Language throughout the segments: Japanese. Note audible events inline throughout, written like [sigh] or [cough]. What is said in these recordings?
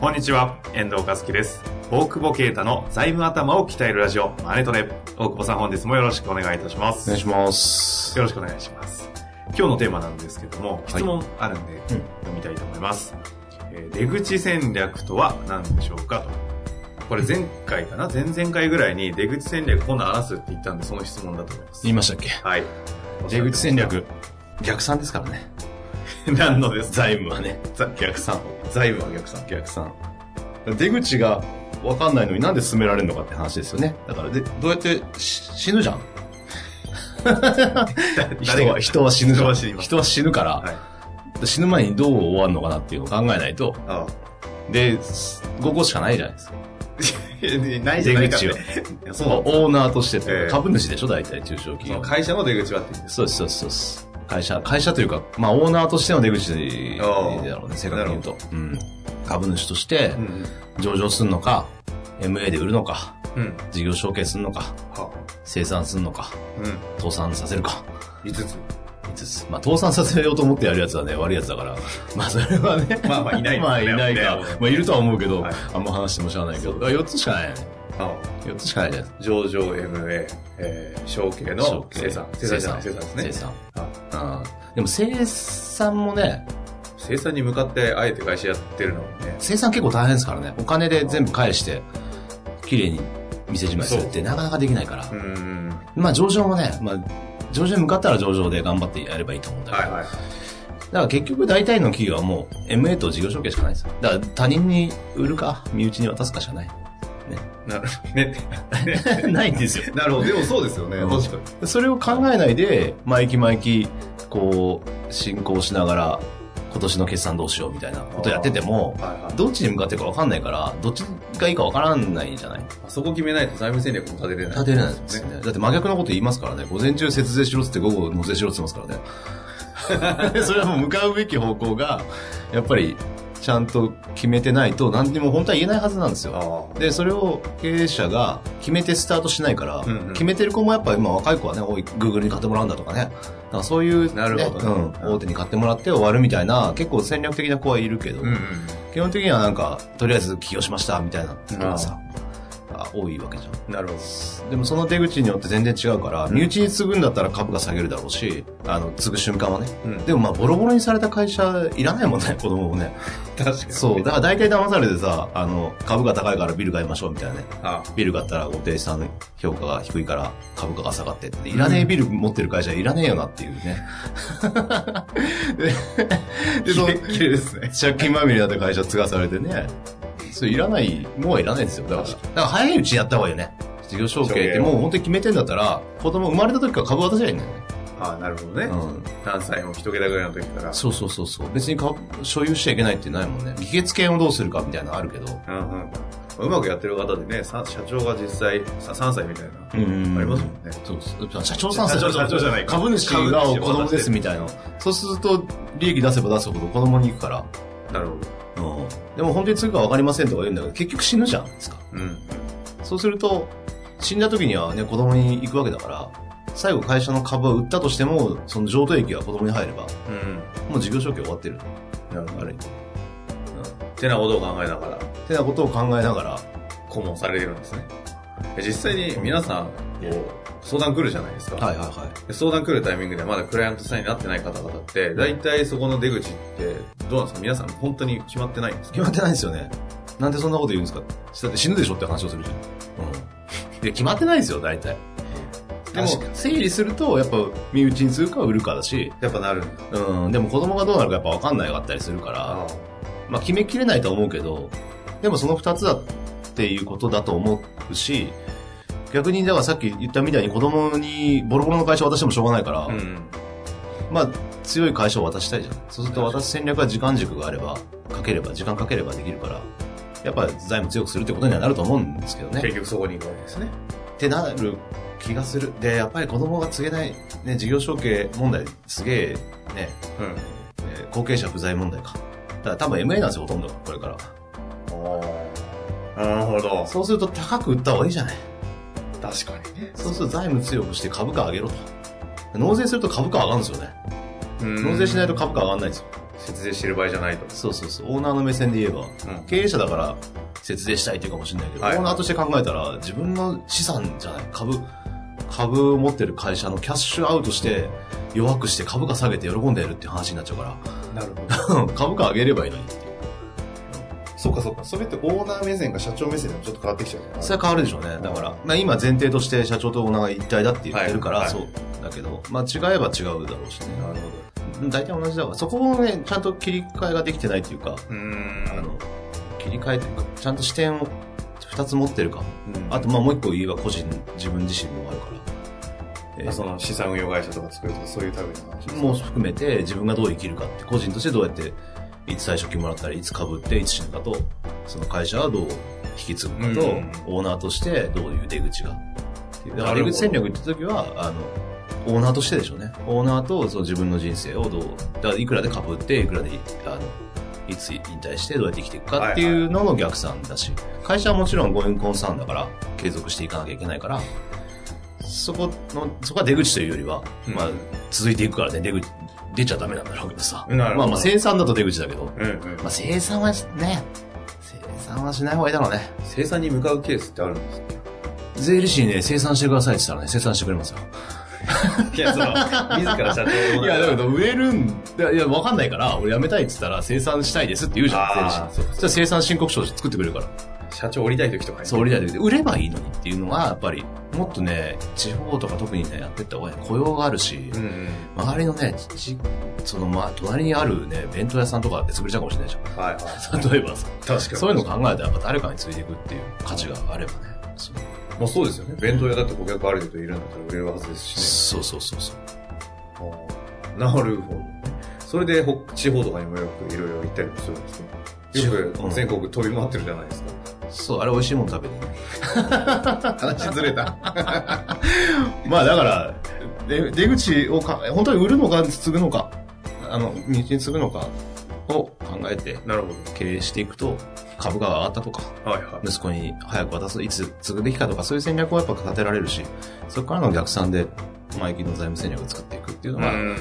こんにちは、遠藤和樹です。大久保啓太の財務頭を鍛えるラジオ、マネトレ。大久保さん本日もよろしくお願いいたします。お願いします。よろしくお願いします。今日のテーマなんですけども、質問あるんで、読みたいと思います。えー出口戦略とは何でしょうかと。これ前回かな？前々回ぐらいに出口戦略今度話すって言ったんで、その質問だと思います。言いましたっけ？はい。出口戦略。逆算ですからね。[laughs] 何のです財務はね。ざ逆算。財務は逆算。逆算。出口が分かんないのになんで進められるのかって話ですよね。だからで、どうやってし死ぬじゃん。[laughs] 人は、人は死ぬじゃん。人は死ぬから、はい。死ぬ前にどう終わるのかなっていうのを考えないと、あで、5個しかないじゃないですか。あ。[laughs] ないじゃないか出口いやそうオーナーとして株主でしょ？大体中小企業。会社の出口はって。そうです、そうです、そうです。会社、会社というか、まあ、オーナーとしての出口だろうね、正確に言うと。うん。株主としてう、ん。上場するのか、MA で売るのか、うん。事業承継するのか、は。生産するのか、うん。倒産させるか、5つ。5つ。まあ、倒産させようと思ってやるやつはね、悪いやつだから。[laughs] まあ、それはね。まあまあいないね [laughs] まあ、いないかね。まあ、いるとは思うけど、はいあんま話してもしゃあないけど。4つしかないよね。は。4つしかないじゃないです上場 MA、えー、承継の生産。生産じゃない、生産ですね。生産。はうん。でも、生産もね、生産に向かってあえて会社やってるのもね。生産結構大変ですからね。お金で全部返して、綺麗に店じまいするってなかなかできないから。うん。まあ上場もね、まあ上場に向かったら上場で頑張ってやればいいと思うんだけど。はいはい。だから結局大体の企業はもう MA と事業承継しかないですよ。だから他人に売るか、身内に渡すかしかない。なる、ね。[laughs] ないんですよ。なるほど。でもそうですよね。うん確かに。それを考えないで、毎期毎期、こう、進行しながら、今年の決算どうしようみたいなことやってても、はいはい。どっちに向かってるか分かんないから、どっちがいいか分からないじゃない？あそこ決めないと財務戦略も立てれない。立てれないですね。だって真逆のこと言いますからね。午前中節税しろっつって午後納税しろって言ってますからね。[laughs] それはもう向かうべき方向が、やっぱりちゃんと決めてないと何にも本当は言えないはずなんですよ。あで、それを経営者が決めてスタートしないから、うんうん決めてる子もやっぱ今若い子はね、おい、Google に買ってもらうんだとかね。だからそういう、ね、なるほどねうん、大手に買ってもらって終わるみたいな、結構戦略的な子はいるけど、あ。うんうん。基本的にはなんか、とりあえず起業しましたみたいなあ多いわけじゃん。なるほでもその出口によって全然違うから、身内に継ぐんだったら株が下げるだろうし、あの、継ぐ瞬間はね。ど。うん。でもまあ、ボロボロにされた会社いらないもんね、[laughs] 子供もね。確かに。そう。だから大体騙されてさ、あの、株が高いからビル買いましょうみたいなね。あビル買ったらお定さん評価が低いから株価が下がってって、いらねえビル持ってる会社いらねえよなっていうね。[laughs] で、で、その [laughs] きれいきれいですね。借金まみれだった会社継がされてね。それいらない、もうはいらないんですよ。だから、だから早いうちにやった方がいいよね。事業承継ってもう本当に決めてんだったら、子供生まれた時から株渡せばいいんだよね。ああ、なるほどね。うん。何歳も一桁ぐらいの時から。そうそうそうそう。別に株所有しちゃいけないってないもんね。議決権をどうするかみたいなのあるけど。うんうん。うまくやってる方でね、さ社長が実際さ3歳みたいな。うんありますもんね。そうそう。社長さん社長社長じゃない株主が子供ですみたいな。そうすると、利益出せば出すほど子供に行くから。なるほうん。でも本当に継ぐか分かりませんとか言うんだけど、結局死ぬじゃん。ですか。ど。うん。そうすると、死んだ時にはね、子供に行くわけだから、最後会社の株を売ったとしても、その譲渡益が子供に入れば、うん。もう事業承継終わってる。なるほど。あれ。うん。ってなことを考えながら、ってなことを考えながら、顧問されてるんですね。え実際に皆さん、こう、相談来るじゃないですか。はいはいはい。で相談来るタイミングでまだクライアントさんになってない方々って、大体そこの出口って、どうなんですか？皆さん本当に決まってないんですか？決まってないんですよね。なんでそんなこと言うんですか？だって死ぬでしょって話をするじゃん。うん。で、決まってないんですよ、大体。でも整理すると、やっぱ、身内に継ぐか売るかだし、やっぱなるんだ。うん、でも子供がどうなるかやっぱ分かんないかったりするから、あまあ決めきれないとは思うけど、でもその二つだっていうことだと思うし、逆に、だからさっき言ったみたいに子供にボロボロの会社渡してもしょうがないから、うん。まあ、強い会社を渡したいじゃん。そうすると渡す戦略は時間軸があれば、かければ、時間かければできるから、やっぱり財務強くするってことにはなると思うんですけどね。結局そこに行くわけですね。ってなる気がする。で、やっぱり子供が告げない、ね、事業承継問題、すげえ、ね、うん。えー後継者不在問題か。だから多分 MA なんですよ、ほとんど。これから。なるほど。そうすると高く売った方がいいじゃない。確かにね。そうすると財務強くして株価上げろと。納税すると株価上がるんですよね。納税しないと株価上がんないんですよ。節税してる場合じゃないと。そうそうそう。オーナーの目線で言えば、うん経営者だから節税したいっていうかもしれないけど、はいオーナーとして考えたら自分の資産じゃない株、株を持ってる会社のキャッシュアウトして弱くして株価下げて喜んでやるって話になっちゃうかなるほど。ら、[laughs] 株価上げればいいのに。そうかそうか。それってオーナー目線か社長目線でもちょっと変わってきちゃうね。それは変わるでしょうね。だから、まあ今前提として社長とオーナーが一体だって言ってるから、はいそうだけど、まあ違えば違うだろうしね。なるほど。大体同じだから、そこをね、ちゃんと切り替えができてないっていうか、うーん。あの、切り替えというか、ちゃんと視点を二つ持ってるか。うんあと、まあもう一個言えば個人、自分自身もあるから。えーその資産運用会社とか作るとかそういう類の話もう含めて自分がどう生きるかって、個人としてどうやって、いつ退職金もらったり、いつ株って、いつ死ぬかと、その会社はどう引き継ぐかと、うんオーナーとしてどういう出口が。だからなるほど出口戦略言った時は、あの、オーナーとしてでしょうね。オーナーとその自分の人生をどう、だからいくらで株って、いくらで、あの、いつ引退してどうやって生きていくかっていうのの逆算だし、会社はもちろんゴーインコンサーンだから、継続していかなきゃいけないから、そこの、そこは出口というよりは、うんまあ、続いていくからね、出口、出ちゃダメなんだろうけどさ。まあまあ、生産だと出口だけど、うんうん。まあ、生産はしね、生産はしない方がいいだろうね。生産に向かうケースってあるんですか？税理士にね、生産してくださいって言ったらね、生産してくれますよ。[laughs] いや、その、自ら社長いや、だけど、売れるん、いや、いやわかんないから、俺辞めたいって言ったら、生産したいですって言うじゃん、あー税理士に。そうかそしたら生産申告書作ってくれるから。社長降りたい時とかに。そう、売りたい時で、売ればいいのにっていうのは、やっぱり、もっとね、地方とか特にね、やってった方が。雇用があるし、うんうん。周りのね、ち、その、まあ、隣にあるね、弁当屋さんとかって潰れちゃうかもしれないじゃん。はいはい。[laughs] 例えばさ、確かに。そういうの考えたらやっぱ誰かについていくっていう価値があればね。そうまあそうですよね。弁当屋だって顧客ある程度いるんだったら売れるはずですしそうそうそうそう。ね。なるほど。それでほ地方とかにもよくいろいろ行ったりもするんですね。ようんく全国飛び回ってるじゃないですか。そう、あれ美味しいもの食べにね。話ずれた。[laughs] まあだから、で出口をか、本当に売るのか継ぐのか、あの、道に継ぐのかを考えてなるほ経営していくと、株価が上がったとか、ど。はいはい。息子に早く渡す、いつ継ぐべきかとか、そういう戦略をやっぱ立てられるし、そこからの逆算で、前金の財務戦略を作っていくっていうのがうん。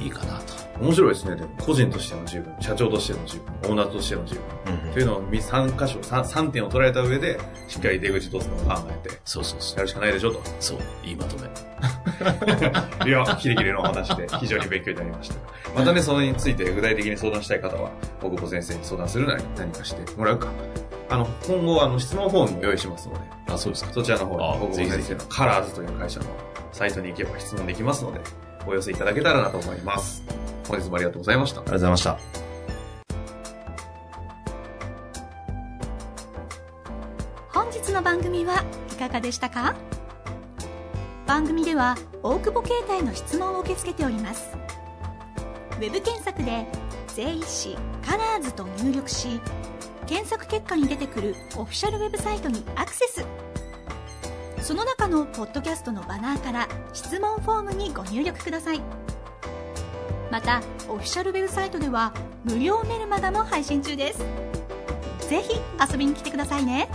いいかなと。面白いですね。でも個人としての自分、社長としての自分、オーナーとしての自分。うんというのを3箇所、3, 3点を捉えた上で、しっかり出口どうするのか考えて、そうそうそう。やるしかないでしょと。そう、いいまとめ。[laughs] いや、キリキリのお話で非常に勉強になりました。またね、それについて具体的に相談したい方は、大久保先生に相談するなり何かしてもらうか。あの、今後、あの、質問フォームも用意しますので、あ、そうですか。そちらの方に、あ大久保先生のカラーズという会社のサイトに行けば質問できますので、お寄せいただけたらなと思います。本日もありがとうございましたあ。りがとうございました。本日の番組はいかがでしたか？番組では大久保携帯の質問を受け付けておりますウェブ検索で「税理士カラーズと入力し検索結果に出てくるオフィシャルウェブサイトにアクセスその中のポッドキャストのバナーから質問フォームにご入力くださいまたオフィシャルウェブサイトでは無料メルマガも配信中です。ぜひ遊びに来てくださいね。